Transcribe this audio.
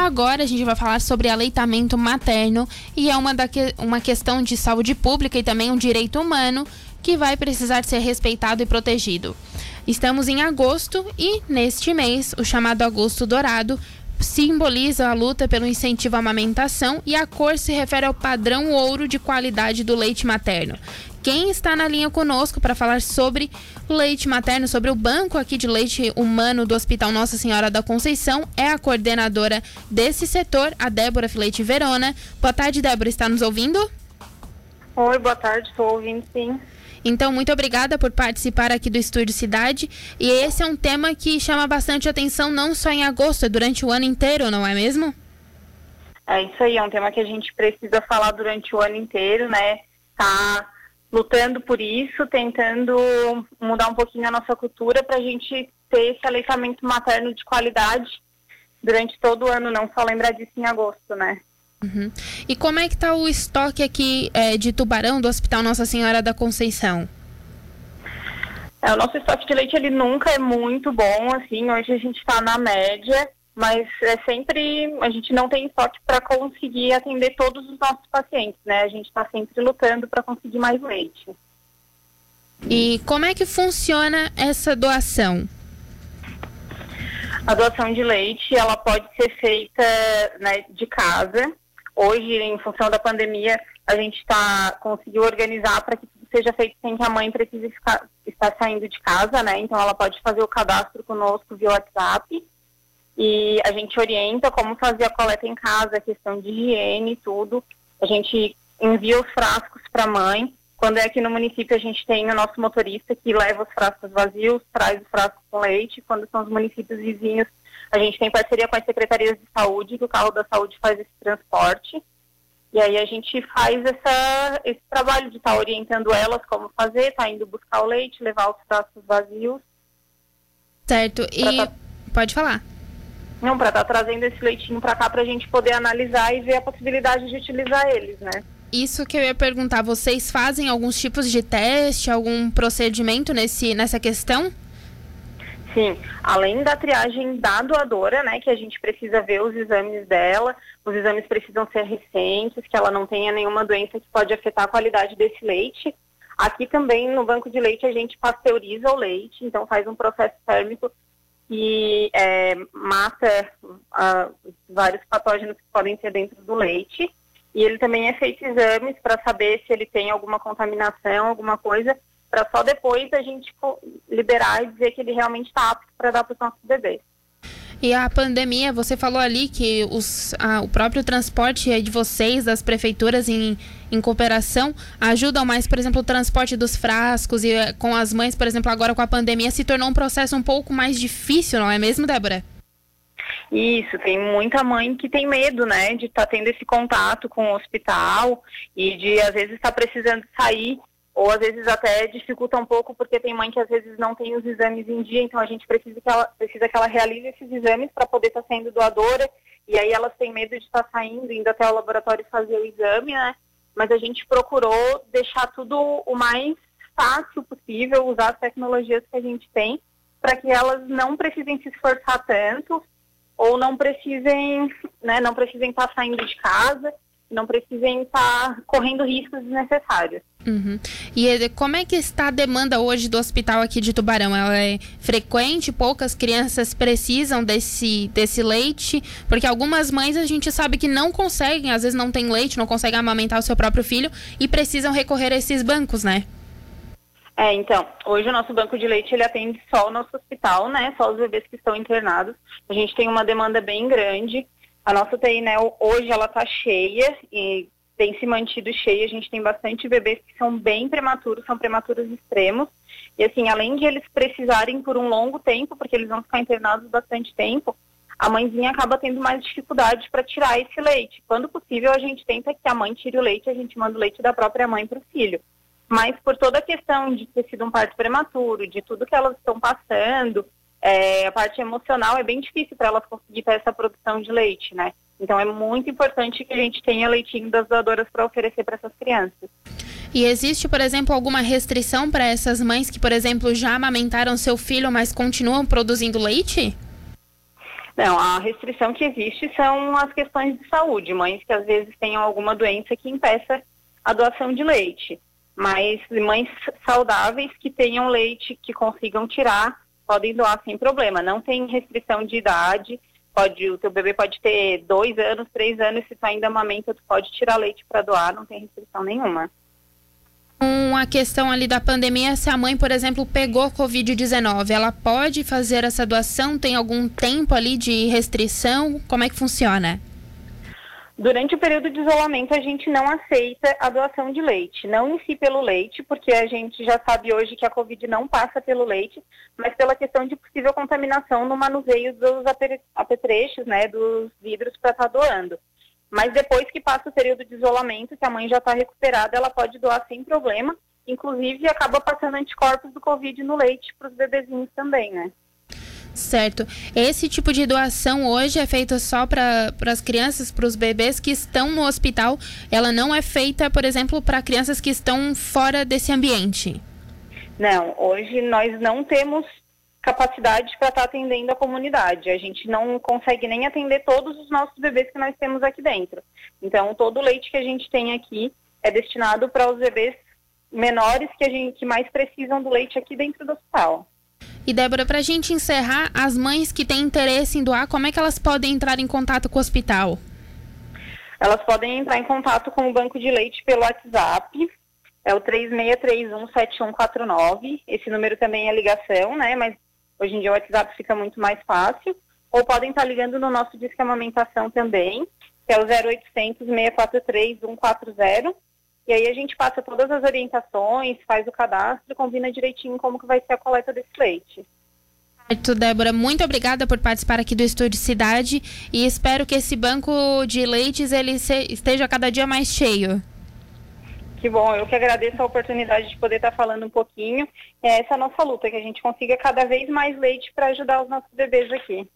Agora a gente vai falar sobre aleitamento materno e é uma, da que, uma questão de saúde pública e também um direito humano que vai precisar ser respeitado e protegido. Estamos em agosto e, neste mês, o chamado Agosto Dourado simboliza a luta pelo incentivo à amamentação e a cor se refere ao padrão ouro de qualidade do leite materno. Quem está na linha conosco para falar sobre leite materno, sobre o banco aqui de leite humano do Hospital Nossa Senhora da Conceição, é a coordenadora desse setor, a Débora Filete Verona. Boa tarde, Débora, está nos ouvindo? Oi, boa tarde, estou ouvindo sim. Então, muito obrigada por participar aqui do Estúdio Cidade. E esse é um tema que chama bastante atenção, não só em agosto, é durante o ano inteiro, não é mesmo? É isso aí, é um tema que a gente precisa falar durante o ano inteiro, né? Tá lutando por isso, tentando mudar um pouquinho a nossa cultura para a gente ter esse aleitamento materno de qualidade durante todo o ano, não só lembrar disso em agosto, né? Uhum. E como é que está o estoque aqui é, de tubarão do Hospital Nossa Senhora da Conceição? É, o nosso estoque de leite ele nunca é muito bom, assim, hoje a gente está na média, mas é sempre a gente não tem estoque para conseguir atender todos os nossos pacientes, né? A gente está sempre lutando para conseguir mais leite. E como é que funciona essa doação? A doação de leite ela pode ser feita né, de casa. Hoje, em função da pandemia, a gente está conseguiu organizar para que tudo seja feito sem que a mãe precise ficar, estar saindo de casa, né? Então, ela pode fazer o cadastro conosco via WhatsApp e a gente orienta como fazer a coleta em casa, questão de higiene e tudo. A gente envia os frascos para a mãe. Quando é aqui no município, a gente tem o nosso motorista que leva os frascos vazios, traz os frascos com leite. Quando são os municípios vizinhos, a gente tem parceria com as secretarias de saúde, que o carro da saúde faz esse transporte. E aí a gente faz essa, esse trabalho de estar tá orientando elas como fazer, tá indo buscar o leite, levar os frascos vazios. Certo. E tá... pode falar. Não, para estar tá trazendo esse leitinho para cá para a gente poder analisar e ver a possibilidade de utilizar eles, né? Isso que eu ia perguntar, vocês fazem alguns tipos de teste, algum procedimento nesse, nessa questão? Sim, além da triagem da doadora, né, que a gente precisa ver os exames dela, os exames precisam ser recentes, que ela não tenha nenhuma doença que pode afetar a qualidade desse leite. Aqui também no banco de leite a gente pasteuriza o leite, então faz um processo térmico que é, mata uh, vários patógenos que podem ter dentro do leite. E ele também é feito exames para saber se ele tem alguma contaminação, alguma coisa, para só depois a gente liberar e dizer que ele realmente está apto para dar para os nossos bebês. E a pandemia, você falou ali que os, a, o próprio transporte de vocês, das prefeituras em, em cooperação, ajudam mais, por exemplo, o transporte dos frascos e eh, com as mães, por exemplo, agora com a pandemia, se tornou um processo um pouco mais difícil, não é mesmo, Débora? Isso, tem muita mãe que tem medo, né, de estar tá tendo esse contato com o hospital e de, às vezes, estar tá precisando sair ou às vezes até dificulta um pouco porque tem mãe que às vezes não tem os exames em dia, então a gente precisa que ela, precisa que ela realize esses exames para poder estar tá sendo doadora, e aí elas têm medo de estar tá saindo, indo até o laboratório fazer o exame, né? Mas a gente procurou deixar tudo o mais fácil possível, usar as tecnologias que a gente tem, para que elas não precisem se esforçar tanto, ou não precisem, né, não precisem estar tá saindo de casa, não precisem estar correndo riscos desnecessários. Uhum. E como é que está a demanda hoje do hospital aqui de Tubarão? Ela é frequente? Poucas crianças precisam desse, desse leite? Porque algumas mães a gente sabe que não conseguem, às vezes não tem leite, não conseguem amamentar o seu próprio filho e precisam recorrer a esses bancos, né? É, então, hoje o nosso banco de leite ele atende só o nosso hospital, né? Só os bebês que estão internados. A gente tem uma demanda bem grande. A nossa UTI, né, hoje ela está cheia e tem se mantido cheia. A gente tem bastante bebês que são bem prematuros, são prematuros extremos. E assim, além de eles precisarem por um longo tempo, porque eles vão ficar internados bastante tempo, a mãezinha acaba tendo mais dificuldade para tirar esse leite. Quando possível, a gente tenta que a mãe tire o leite, a gente manda o leite da própria mãe para o filho. Mas por toda a questão de ter sido um parto prematuro, de tudo que elas estão passando, é, a parte emocional é bem difícil para elas conseguir ter essa produção de leite, né? Então é muito importante que a gente tenha leitinho das doadoras para oferecer para essas crianças. E existe, por exemplo, alguma restrição para essas mães que, por exemplo, já amamentaram seu filho, mas continuam produzindo leite? Não, a restrição que existe são as questões de saúde, mães que às vezes tenham alguma doença que impeça a doação de leite. Mas mães saudáveis que tenham leite que consigam tirar, podem doar sem problema. Não tem restrição de idade. Pode, o teu bebê pode ter dois anos, três anos, se tu ainda amamenta, tu pode tirar leite para doar, não tem restrição nenhuma com a questão ali da pandemia, se a mãe, por exemplo, pegou Covid-19, ela pode fazer essa doação? Tem algum tempo ali de restrição? Como é que funciona? Durante o período de isolamento, a gente não aceita a doação de leite. Não em si pelo leite, porque a gente já sabe hoje que a Covid não passa pelo leite, mas pela questão de possível contaminação no manuseio dos apetrechos, né, dos vidros para estar tá doando. Mas depois que passa o período de isolamento, que a mãe já está recuperada, ela pode doar sem problema. Inclusive, acaba passando anticorpos do Covid no leite para os bebezinhos também, né? Certo. Esse tipo de doação hoje é feita só para as crianças, para os bebês que estão no hospital. Ela não é feita, por exemplo, para crianças que estão fora desse ambiente. Não, hoje nós não temos capacidade para estar tá atendendo a comunidade. A gente não consegue nem atender todos os nossos bebês que nós temos aqui dentro. Então, todo o leite que a gente tem aqui é destinado para os bebês menores que a gente que mais precisam do leite aqui dentro do hospital. E Débora, para a gente encerrar, as mães que têm interesse em doar, como é que elas podem entrar em contato com o hospital? Elas podem entrar em contato com o banco de leite pelo WhatsApp, é o 36317149. Esse número também é ligação, né? Mas Hoje em dia o WhatsApp fica muito mais fácil. Ou podem estar ligando no nosso Disque Amamentação também, que é o 0800 643 140. E aí a gente passa todas as orientações, faz o cadastro, combina direitinho como que vai ser a coleta desse leite. Certo, Débora, muito obrigada por participar aqui do Estúdio Cidade e espero que esse banco de leites ele esteja cada dia mais cheio. Que bom, eu que agradeço a oportunidade de poder estar falando um pouquinho. É essa a nossa luta, que a gente consiga cada vez mais leite para ajudar os nossos bebês aqui.